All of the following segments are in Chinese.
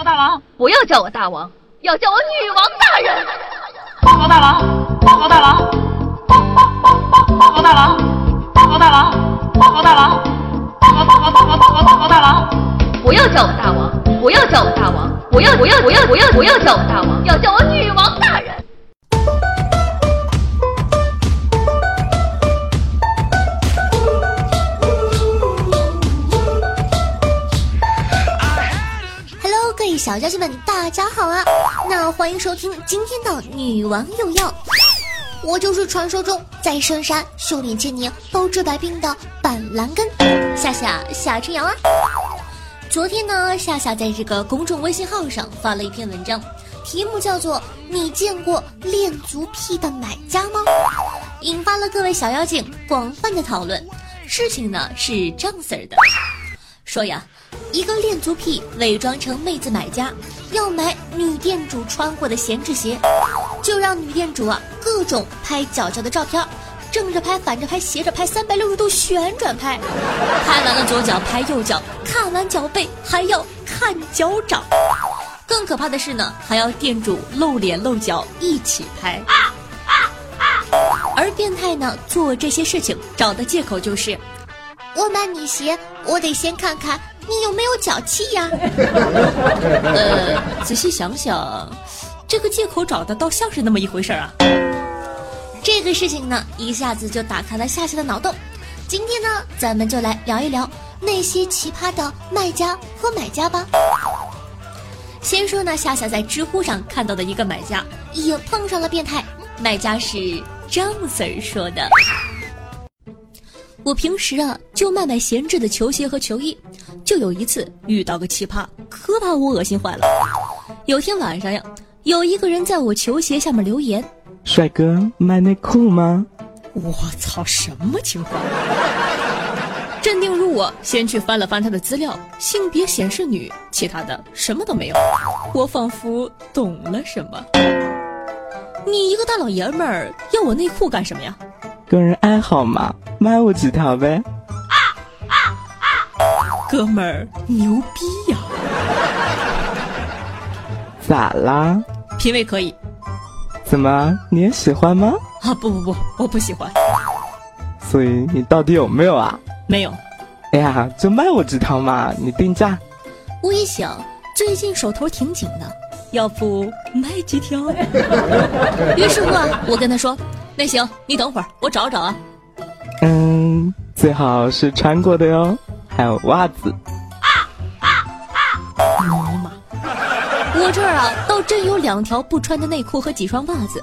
报大王，不要叫我大王，要叫我女王大人。报告大王，报告大王，报报报报报告大王，报告大王，报告大王，报告报告报告报告报告大王。不要叫我大王，不要叫我大王，不要不要不要不要不要叫我大王，要叫我女王大人。小家姐们，大家好啊！那欢迎收听今天的《女王有药》，我就是传说中在深山修炼千年、包治百病的板蓝根夏夏夏春瑶啊。昨天呢，夏夏在这个公众微信号上发了一篇文章，题目叫做《你见过恋足癖的买家吗》，引发了各位小妖精广泛的讨论。事情呢是这样式儿的，说呀。一个恋足癖伪装成妹子买家，要买女店主穿过的闲置鞋，就让女店主啊各种拍脚脚的照片，正着拍、反着拍、斜着拍、三百六十度旋转拍，拍完了左脚拍右脚，看完脚背还要看脚掌。更可怕的是呢，还要店主露脸露脚一起拍。而变态呢做这些事情找的借口就是，我买你鞋，我得先看看。你有没有脚气呀？呃，仔细想想，这个借口找的倒像是那么一回事儿啊。这个事情呢，一下子就打开了夏夏的脑洞。今天呢，咱们就来聊一聊那些奇葩的卖家和买家吧。先说呢，夏夏在知乎上看到的一个买家也碰上了变态，卖家是张 Sir 说的。我平时啊就卖卖闲置的球鞋和球衣，就有一次遇到个奇葩，可把我恶心坏了。有天晚上呀，有一个人在我球鞋下面留言：“帅哥，卖内裤吗？”我操，什么情况？镇定如我，先去翻了翻他的资料，性别显示女，其他的什么都没有。我仿佛懂了什么。你一个大老爷们儿要我内裤干什么呀？个人爱好嘛，卖我几条呗。啊啊啊哥们儿牛逼呀！咋啦？品味可以。怎么你也喜欢吗？啊不不不，我不喜欢。所以你到底有没有啊？没有。哎呀，就卖我几条嘛，你定价。我一想，最近手头挺紧的，要不卖几条？于是乎啊，我跟他说。那行，你等会儿，我找找啊。嗯，最好是穿过的哟，还有袜子。啊啊啊！尼玛！我这儿啊，倒真有两条不穿的内裤和几双袜子，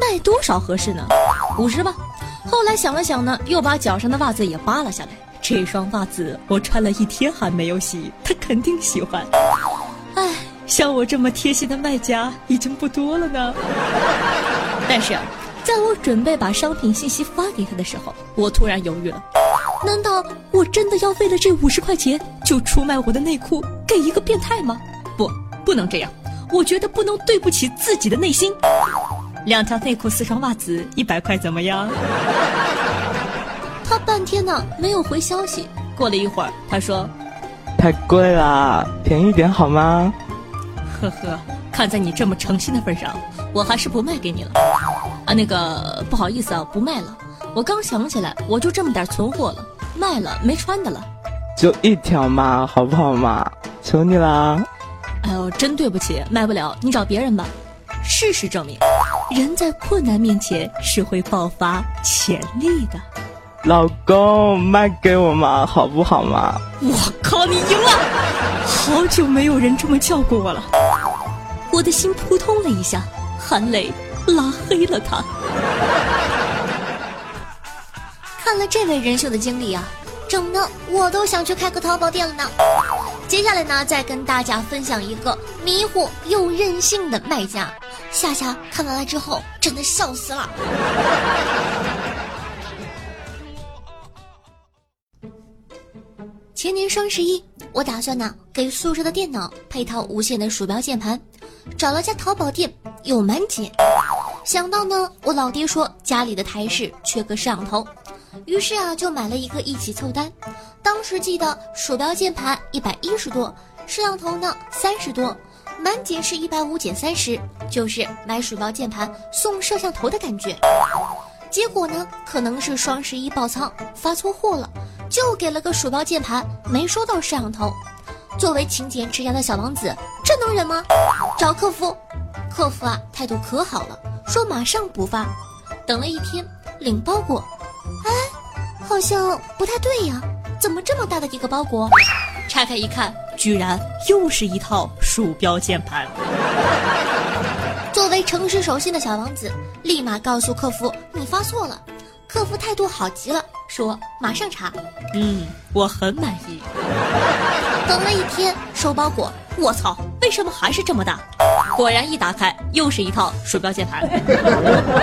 卖多少合适呢？五十吧。后来想了想呢，又把脚上的袜子也扒了下来。这双袜子我穿了一天还没有洗，他肯定喜欢。唉，像我这么贴心的卖家已经不多了呢。但是。在我准备把商品信息发给他的时候，我突然犹豫了。难道我真的要为了这五十块钱就出卖我的内裤给一个变态吗？不，不能这样。我觉得不能对不起自己的内心。两条内裤，四双袜子，一百块怎么样？他半天呢没有回消息。过了一会儿，他说：“太贵了，便宜点好吗？”呵呵，看在你这么诚心的份上，我还是不卖给你了。啊，那个不好意思啊，不卖了。我刚想起来，我就这么点存货了，卖了没穿的了。就一条嘛，好不好嘛？求你啦！哎呦，真对不起，卖不了，你找别人吧。事实证明，人在困难面前是会爆发潜力的。老公，卖给我嘛，好不好嘛？我靠，你赢了！好久没有人这么叫过我了，我的心扑通了一下，含泪。拉黑了他。看了这位仁兄的经历啊，整的我都想去开个淘宝店了呢。接下来呢，再跟大家分享一个迷糊又任性的卖家。夏夏看完了之后，真的笑死了。前年双十一，我打算呢给宿舍的电脑配套无线的鼠标键盘，找了家淘宝店有满减。想到呢，我老爹说家里的台式缺个摄像头，于是啊就买了一个一起凑单。当时记得鼠标键盘一百一十多，摄像头呢三十多，满减是一百五减三十，就是买鼠标键盘送摄像头的感觉。结果呢，可能是双十一爆仓发错货了，就给了个鼠标键盘，没收到摄像头。作为勤俭持家的小王子，这能忍吗？找客服，客服啊态度可好了，说马上补发。等了一天，领包裹，哎，好像不太对呀，怎么这么大的一个包裹？拆开一看，居然又是一套鼠标键盘。作为诚实守信的小王子，立马告诉客服你发错了。客服态度好极了，说马上查。嗯，我很满意。等了一天收包裹，我操，为什么还是这么大？果然一打开又是一套鼠标键盘。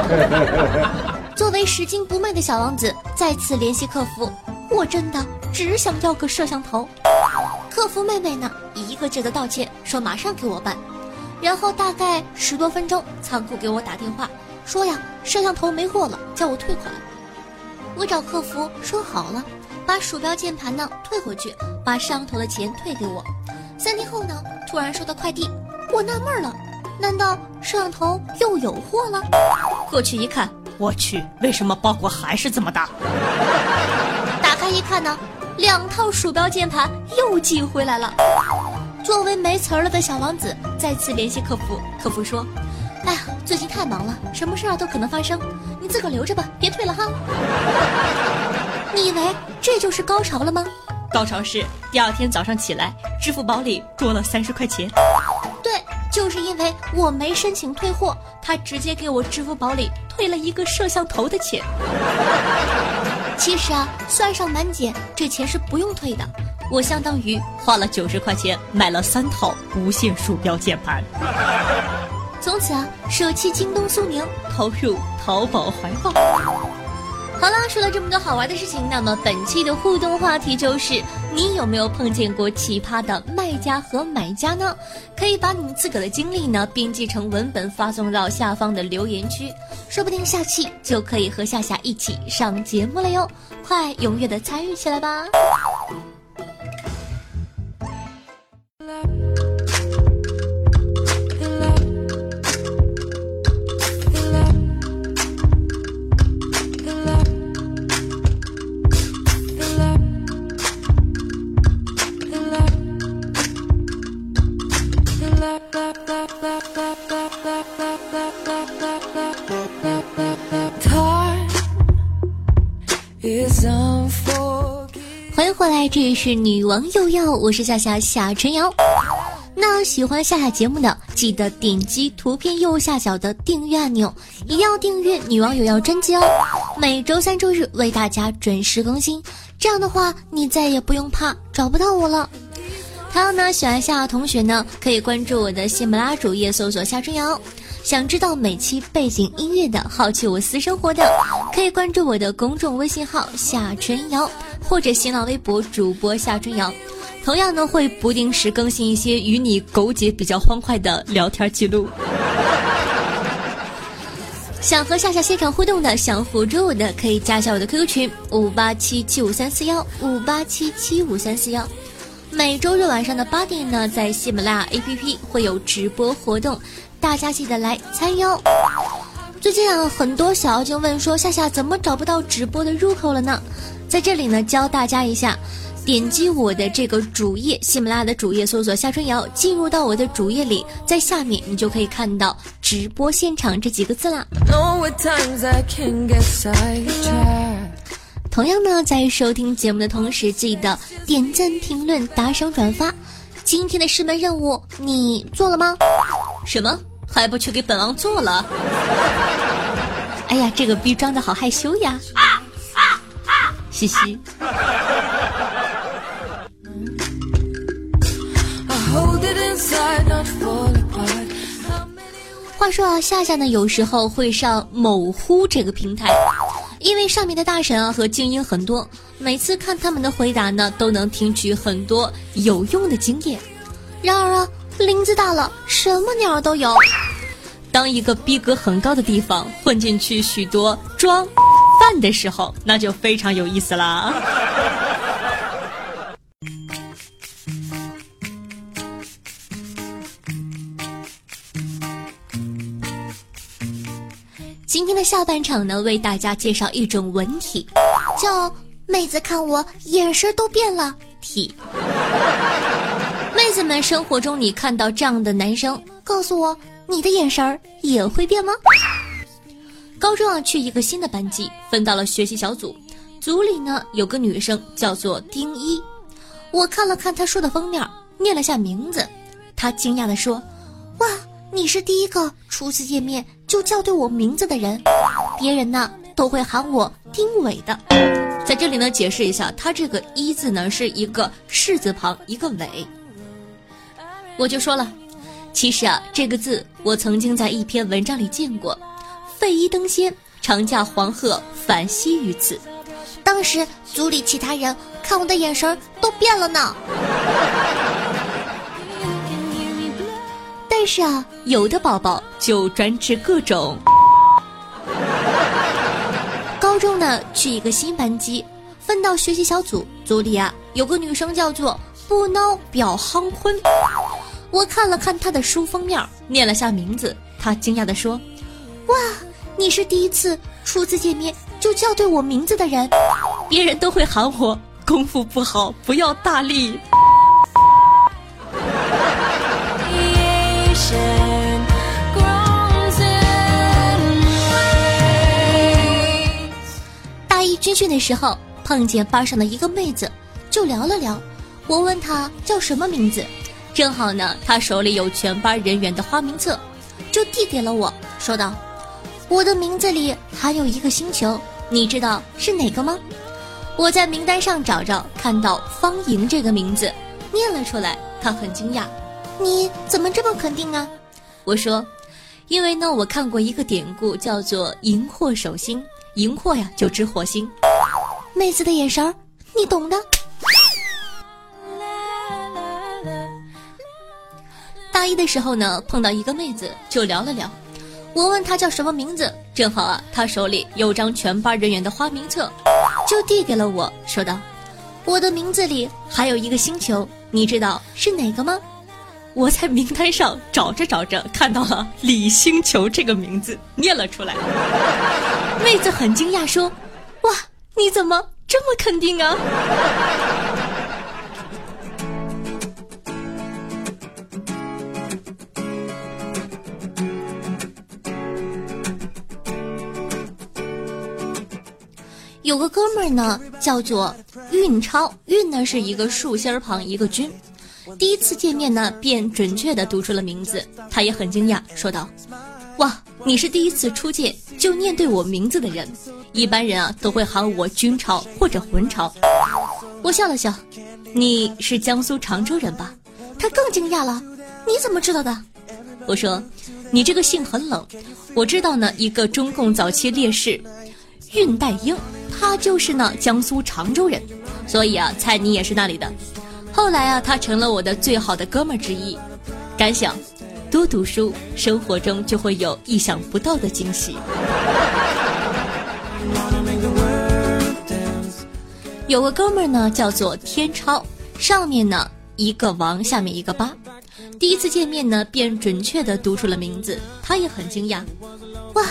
作为拾金不昧的小王子，再次联系客服，我真的只想要个摄像头。客服妹妹呢，一个劲的道歉，说马上给我办。然后大概十多分钟，仓库给我打电话说呀，摄像头没货了，叫我退款。我找客服说好了，把鼠标键盘呢退回去，把摄像头的钱退给我。三天后呢，突然收到快递，我纳闷了，难道摄像头又有货了？过去一看，我去，为什么包裹还是这么大？打开一看呢，两套鼠标键盘又寄回来了。作为没词儿了的小王子，再次联系客服，客服说：“哎呀，最近太忙了，什么事儿都可能发生，你自个儿留着吧，别退了哈。”你以为这就是高潮了吗？高潮是第二天早上起来，支付宝里多了三十块钱。对，就是因为我没申请退货，他直接给我支付宝里退了一个摄像头的钱。其实啊，算上满减，这钱是不用退的。我相当于花了九十块钱买了三套无线鼠标键盘。从此啊，舍弃京东、苏宁，投入淘宝怀抱。好啦，说了这么多好玩的事情，那么本期的互动话题就是：你有没有碰见过奇葩的卖家和买家呢？可以把你们自个的经历呢编辑成文本发送到下方的留言区，说不定下期就可以和夏夏一起上节目了哟！快踊跃的参与起来吧！是女王又要，我是夏夏夏春瑶。那喜欢夏夏节目的，记得点击图片右下角的订阅按钮，一定要订阅女王有要专辑哦。每周三、周日为大家准时更新，这样的话你再也不用怕找不到我了。还有呢，喜欢夏夏同学呢，可以关注我的喜马拉雅主页，搜索夏春瑶。想知道每期背景音乐的，好奇我私生活的，可以关注我的公众微信号夏春瑶，或者新浪微博主播夏春瑶。同样呢，会不定时更新一些与你苟且比较欢快的聊天记录。想和夏夏现场互动的，想辅助我的，可以加一下我的 QQ 群五八七七五三四幺五八七七五三四幺。每周日晚上的八点呢，在喜马拉雅 APP 会有直播活动。大家记得来参与哦！最近啊，很多小妖精问说：“夏夏怎么找不到直播的入口了呢？”在这里呢，教大家一下，点击我的这个主页，喜马拉雅的主页，搜索夏春瑶，进入到我的主页里，在下面你就可以看到直播现场这几个字啦。同样呢，在收听节目的同时，记得点赞、评论、打赏、转发。今天的师门任务你做了吗？什么？还不去给本王做了？哎呀，这个逼装的好害羞呀！嘻嘻。话说啊，夏夏呢有时候会上某乎这个平台，因为上面的大神啊和精英很多，每次看他们的回答呢，都能听取很多有用的经验。然而啊。林子大了，什么鸟都有。当一个逼格很高的地方混进去许多装饭的时候，那就非常有意思啦。今天的下半场呢，为大家介绍一种文体，叫“妹子看我眼神都变了”体。妹子们，生活中你看到这样的男生，告诉我，你的眼神也会变吗？高中啊，去一个新的班级，分到了学习小组，组里呢有个女生叫做丁一，我看了看她书的封面，念了下名字，她惊讶地说：“哇，你是第一个初次见面就叫对我名字的人，别人呢都会喊我丁伟的。”在这里呢，解释一下，他这个一字呢是一个士字旁一个伟。我就说了，其实啊，这个字我曾经在一篇文章里见过，“废衣登仙，长驾黄鹤返西于此”。当时组里其他人看我的眼神都变了呢。但是啊，有的宝宝就专治各种。高中呢，去一个新班级，分到学习小组，组里啊有个女生叫做不孬表夯坤。我看了看她的书封面，念了下名字，她惊讶地说：“哇，你是第一次初次见面就叫对我名字的人，别人都会喊我功夫不好，不要大力。”大一军训的时候，碰见班上的一个妹子，就聊了聊。我问她叫什么名字。正好呢，她手里有全班人员的花名册，就递给了我，说道：“我的名字里还有一个星球，你知道是哪个吗？”我在名单上找找，看到方莹这个名字，念了出来。他很惊讶：“你怎么这么肯定啊？”我说：“因为呢，我看过一个典故，叫做‘荧惑守星’，荧惑呀就指火星。”妹子的眼神儿，你懂的。大一的时候呢，碰到一个妹子就聊了聊，我问他叫什么名字，正好啊，他手里有张全班人员的花名册，就递给了我，说道：“我的名字里还有一个星球，你知道是哪个吗？”我在名单上找着找着，看到了李星球这个名字，念了出来。妹子很惊讶说：“哇，你怎么这么肯定啊？”有个哥们儿呢，叫做运超，运呢是一个竖心旁一个军。第一次见面呢，便准确的读出了名字，他也很惊讶，说道：“哇，你是第一次初见就念对我名字的人，一般人啊都会喊我军超或者魂超。”我笑了笑：“你是江苏常州人吧？”他更惊讶了：“你怎么知道的？”我说：“你这个姓很冷，我知道呢，一个中共早期烈士，恽代英。”他就是呢，江苏常州人，所以啊，蔡你也是那里的。后来啊，他成了我的最好的哥们儿之一。感想：多读书，生活中就会有意想不到的惊喜。有个哥们儿呢，叫做天超，上面呢一个王，下面一个八。第一次见面呢，便准确的读出了名字，他也很惊讶。哇！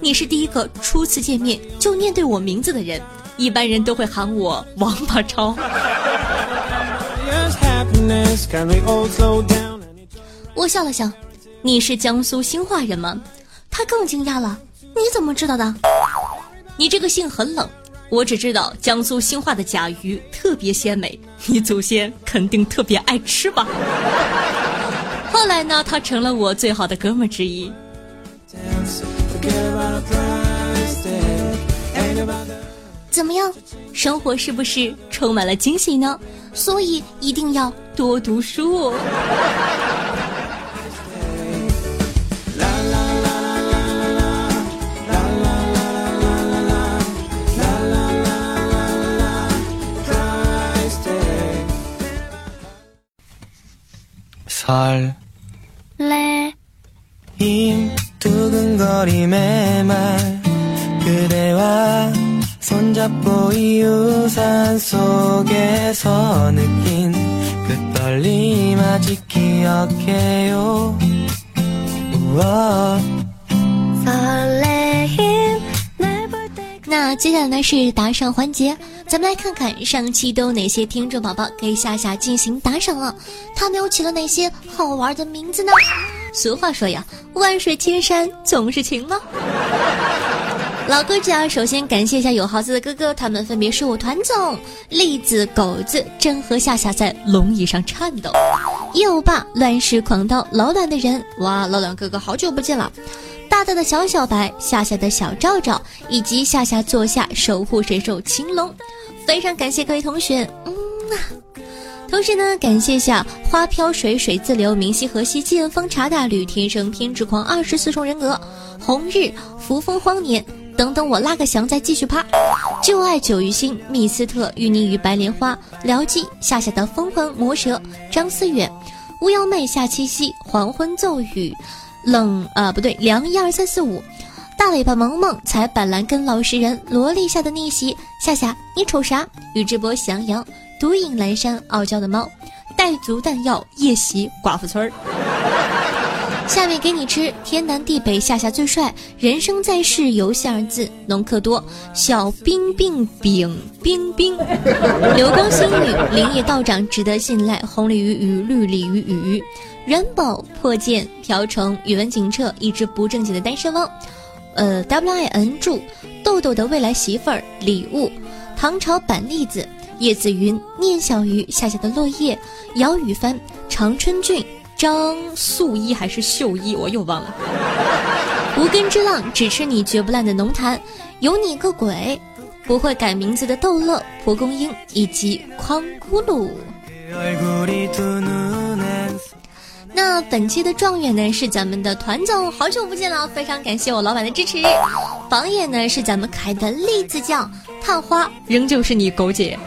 你是第一个初次见面就念对我名字的人，一般人都会喊我王八超。我笑了笑，你是江苏兴化人吗？他更惊讶了，你怎么知道的？你这个姓很冷，我只知道江苏兴化的甲鱼特别鲜美，你祖先肯定特别爱吃吧。后来呢，他成了我最好的哥们之一。怎么样，生活是不是充满了惊喜呢？所以一定要多读书哦。설임 두근거림의 말 그대와 손잡고 이 우산 속에서 느낀 그 떨림 아직 기억해요 우와 설레임 那接下来呢是打赏环节，咱们来看看上期都有哪些听众宝宝给夏夏进行打赏了，他们又起了哪些好玩的名字呢？ 俗话说呀，万水千山总是情吗？老哥子啊，首先感谢一下有豪子的哥哥，他们分别是我团总、栗子、狗子、真和夏夏在龙椅上颤抖，又霸乱世狂刀老卵的人，哇，老卵哥哥好久不见了。大大的小小白，夏夏的小赵赵，以及夏夏座下守护神兽青龙，非常感谢各位同学，嗯啊。同时呢，感谢下花飘水水自流，明溪河西，剑锋茶大吕，天生偏执狂，二十四重人格，红日，扶风荒年。等等，我拉个翔再继续趴。旧爱久于心，密斯特与你与白莲花，辽姬夏夏的疯狂魔蛇，张思远，巫妖妹夏七夕，黄昏骤雨，冷啊不对，凉一二三四五，大尾巴萌萌，踩板蓝根老实人，萝莉下的逆袭，夏夏你瞅啥？宇智波喜羊羊，独饮阑珊，傲娇的猫，带足弹药，夜袭寡妇村儿。下面给你吃，天南地北，夏夏最帅。人生在世，游戏二字，农客多，小冰冰冰冰冰，流光星雨，林业道长值得信赖。红鲤鱼与绿鲤鱼鱼，元宝破剑，瓢虫宇文景澈，一只不正经的单身汪。呃，W I N 注，豆豆的未来媳妇儿，礼物，唐朝板栗子，叶子云，念小鱼，夏夏的落叶，姚雨帆，常春俊。张素衣还是秀衣，我又忘了。无根之浪，只吃你绝不烂的浓痰，有你个鬼！不会改名字的逗乐蒲公英以及哐咕噜。那本期的状元呢是咱们的团总，好久不见了，非常感谢我老板的支持。榜眼呢是咱们可爱的栗子酱，探花仍旧是你狗姐。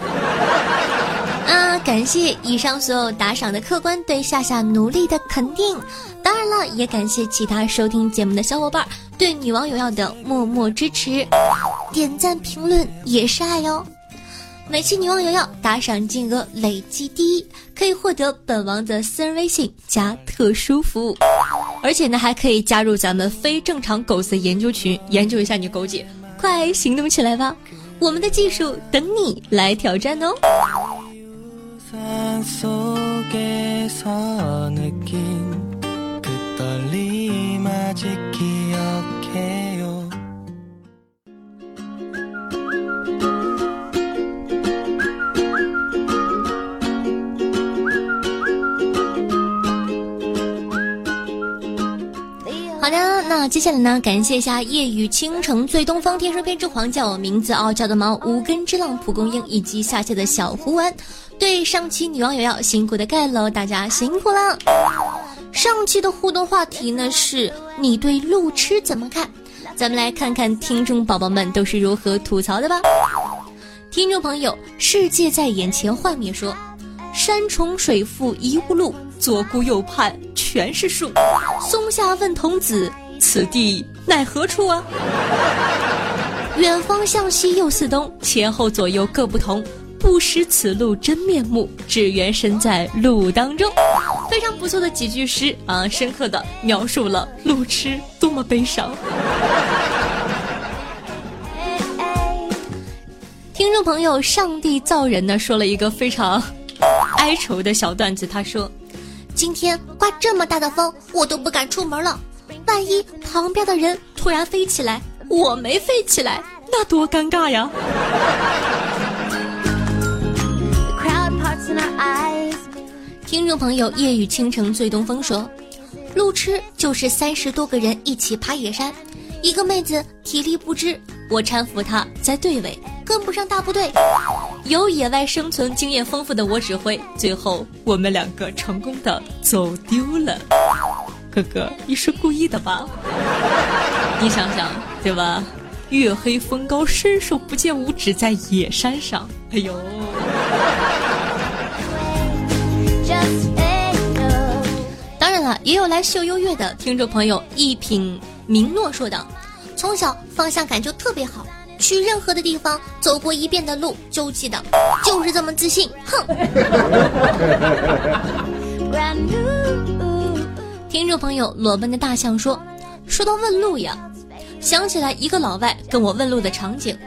啊！感谢以上所有打赏的客官对夏夏努力的肯定，当然了，也感谢其他收听节目的小伙伴对女王有要的默默支持，点赞评论也是爱哟。每期女王有要打赏金额累计第一，可以获得本王的私人微信加特殊服务，而且呢还可以加入咱们非正常狗子研究群，研究一下你狗姐，快行动起来吧！我们的技术等你来挑战哦。好的，那接下来呢？感谢一下夜雨倾城醉东方天生偏执狂叫我名字傲娇的猫无根之浪蒲公英以及下界的小胡丸。对上期女网友要辛苦的盖楼，大家辛苦了。上期的互动话题呢是你对路痴怎么看？咱们来看看听众宝宝们都是如何吐槽的吧。听众朋友，世界在眼前幻灭说，山重水复疑无路，左顾右盼全是树。松下问童子，此地乃何处啊？远方向西又似东，前后左右各不同。不识此路真面目，只缘身在路当中。非常不错的几句诗啊，深刻的描述了路痴多么悲伤。听众朋友，上帝造人呢，说了一个非常哀愁的小段子。他说：“今天刮这么大的风，我都不敢出门了。万一旁边的人突然飞起来，我没飞起来，那多尴尬呀！”听众朋友，夜雨倾城醉东风说，路痴就是三十多个人一起爬野山，一个妹子体力不支，我搀扶她在队尾，跟不上大部队。有野外生存经验丰富的我指挥，最后我们两个成功的走丢了。哥哥，你是故意的吧？你想想，对吧？月黑风高，伸手不见五指，在野山上。哎呦！当然了，也有来秀优越的听众朋友一品明诺说道：“从小方向感就特别好，去任何的地方走过一遍的路就记得，就是这么自信。” 哼。听众朋友裸奔的大象说：“说到问路呀，想起来一个老外跟我问路的场景。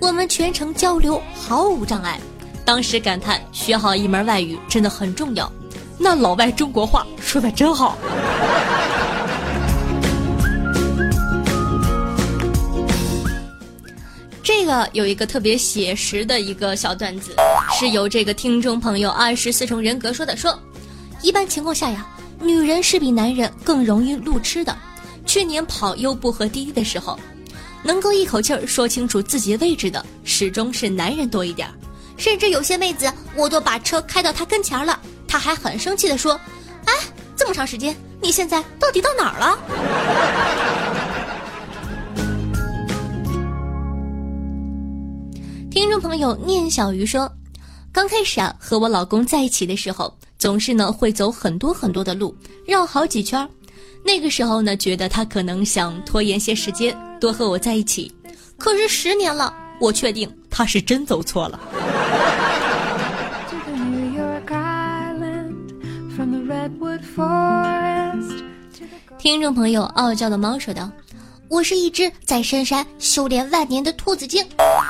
我们全程交流毫无障碍。当时感叹学好一门外语真的很重要。那老外中国话说的真好。这个有一个特别写实的一个小段子，是由这个听众朋友二十四重人格说的。说，一般情况下呀，女人是比男人更容易路痴的。去年跑优步和滴滴的时候，能够一口气儿说清楚自己位置的，始终是男人多一点。甚至有些妹子，我都把车开到她跟前了，她还很生气的说：“哎，这么长时间，你现在到底到哪儿了？”听众朋友念小鱼说：“刚开始啊，和我老公在一起的时候，总是呢会走很多很多的路，绕好几圈儿。那个时候呢，觉得他可能想拖延些时间，多和我在一起。可是十年了，我确定他是真走错了。”听众朋友傲娇的猫说道。我是一只在深山修炼万年的兔子精，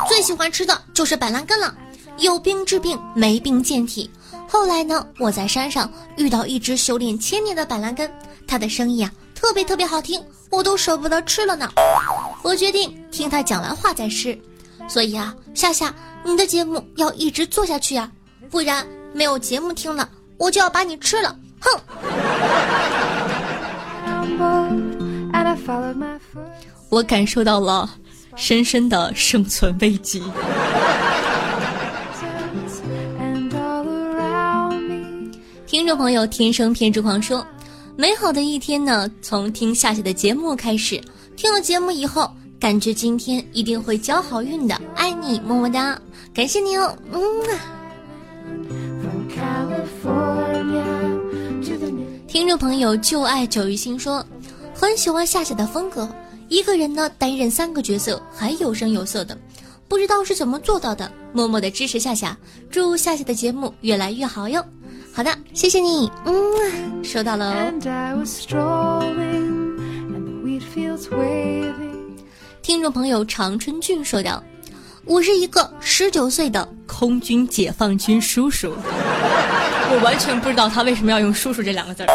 最喜欢吃的就是板蓝根了。有病治病，没病健体。后来呢，我在山上遇到一只修炼千年的板蓝根，它的声音啊特别特别好听，我都舍不得吃了呢。我决定听他讲完话再吃。所以啊，夏夏，你的节目要一直做下去啊，不然没有节目听了，我就要把你吃了。哼！我感受到了深深的生存危机。听众朋友，天生偏执狂说，美好的一天呢，从听夏夏的节目开始。听了节目以后，感觉今天一定会交好运的。爱你，么么哒，感谢你哦，嗯啊。听众朋友，就爱九鱼星说。很喜欢夏夏的风格，一个人呢担任三个角色，还有声有色的，不知道是怎么做到的。默默的支持夏夏，祝夏夏的节目越来越好哟。好的，谢谢你，嗯，收到了哦。听众朋友常春俊说道：“我是一个十九岁的空军解放军叔叔，我完全不知道他为什么要用叔叔这两个字儿。”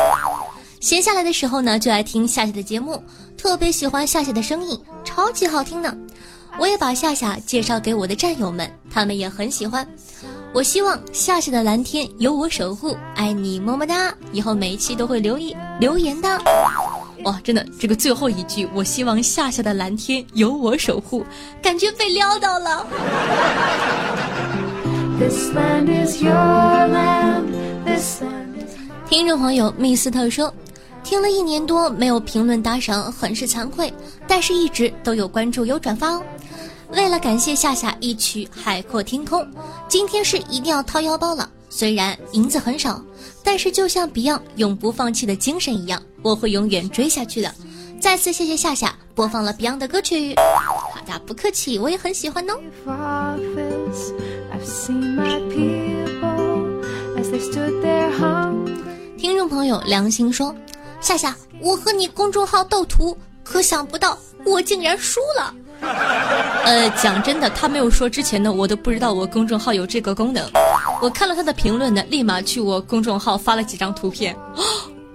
闲下来的时候呢，就爱听夏夏的节目，特别喜欢夏夏的声音，超级好听呢。我也把夏夏介绍给我的战友们，他们也很喜欢。我希望夏夏的蓝天由我守护，爱你么么哒。以后每一期都会留意留言的。哇，真的，这个最后一句，我希望夏夏的蓝天由我守护，感觉被撩到了。听众朋友密斯特说。听了一年多没有评论打赏，很是惭愧，但是一直都有关注有转发哦。为了感谢夏夏一曲《海阔天空》，今天是一定要掏腰包了。虽然银子很少，但是就像 Beyond 永不放弃的精神一样，我会永远追下去的。再次谢谢夏夏播放了 Beyond 的歌曲。好的，不客气，我也很喜欢哦。听众朋友良心说。夏夏，我和你公众号斗图，可想不到我竟然输了。呃，讲真的，他没有说之前呢，我都不知道我公众号有这个功能。我看了他的评论呢，立马去我公众号发了几张图片，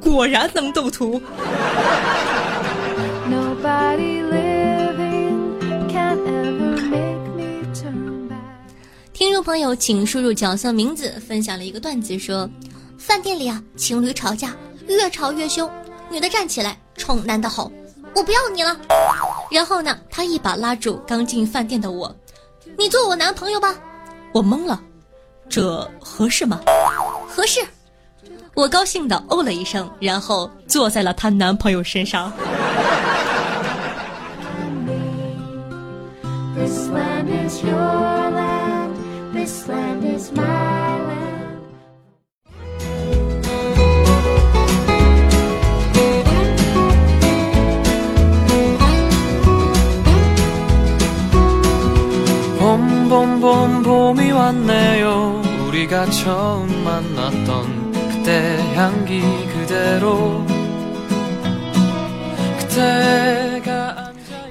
果然能斗图。听众朋友，请输入角色名字，分享了一个段子，说饭店里啊，情侣吵架。越吵越凶，女的站起来冲男的吼：“我不要你了！”然后呢，他一把拉住刚进饭店的我：“你做我男朋友吧！”我懵了，这合适吗？合适。我高兴的哦了一声，然后坐在了她男朋友身上。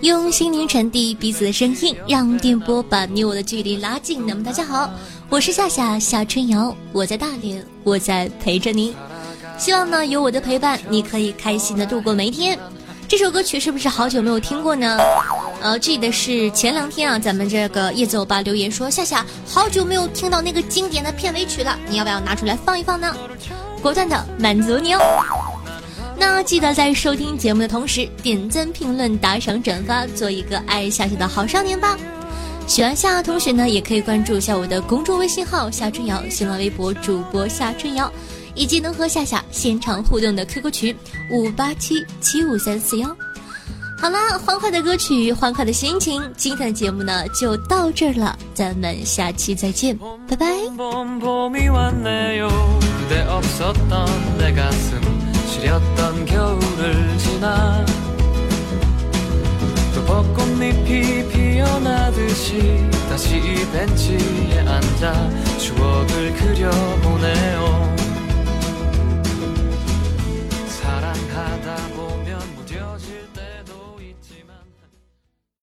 用心灵传递彼此的声音让电波把你我的距离拉近。那么大家好我是夏夏夏春瑶我在大连我在陪着你希望呢有我的陪伴你可以开心的度过每一天。这首歌曲是不是好久没有听过呢？呃，记得是前两天啊，咱们这个叶子欧巴留言说夏夏好久没有听到那个经典的片尾曲了，你要不要拿出来放一放呢？果断的满足你哦。那记得在收听节目的同时，点赞、评论、打赏、转发，做一个爱夏夏的好少年吧。喜欢夏夏同学呢，也可以关注一下我的公众微信号夏春瑶，新浪微博主播夏春瑶。以及能和夏夏现场互动的 QQ 群五八七七五三四幺。好了，欢快的歌曲，欢快的心情，今天的节目呢就到这儿了，咱们下期再见，拜拜。